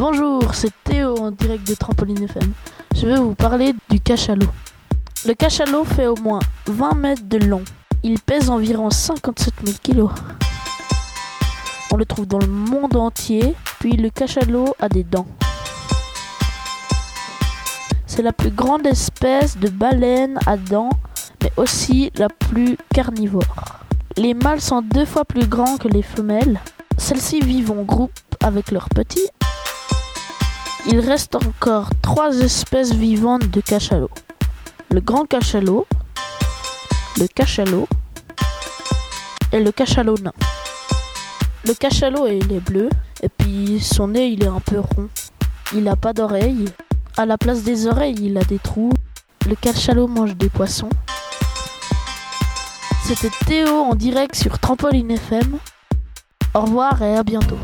Bonjour, c'est Théo en direct de Trampoline FM. Je vais vous parler du cachalot. Le cachalot fait au moins 20 mètres de long. Il pèse environ 57 000 kilos. On le trouve dans le monde entier, puis le cachalot a des dents. C'est la plus grande espèce de baleine à dents, mais aussi la plus carnivore. Les mâles sont deux fois plus grands que les femelles. Celles-ci vivent en groupe avec leurs petits. Il reste encore trois espèces vivantes de cachalot. Le grand cachalot, le cachalot et le cachalot nain. Le cachalot il est bleu et puis son nez il est un peu rond. Il n'a pas d'oreilles. À la place des oreilles il a des trous. Le cachalot mange des poissons. C'était Théo en direct sur Trampoline FM. Au revoir et à bientôt.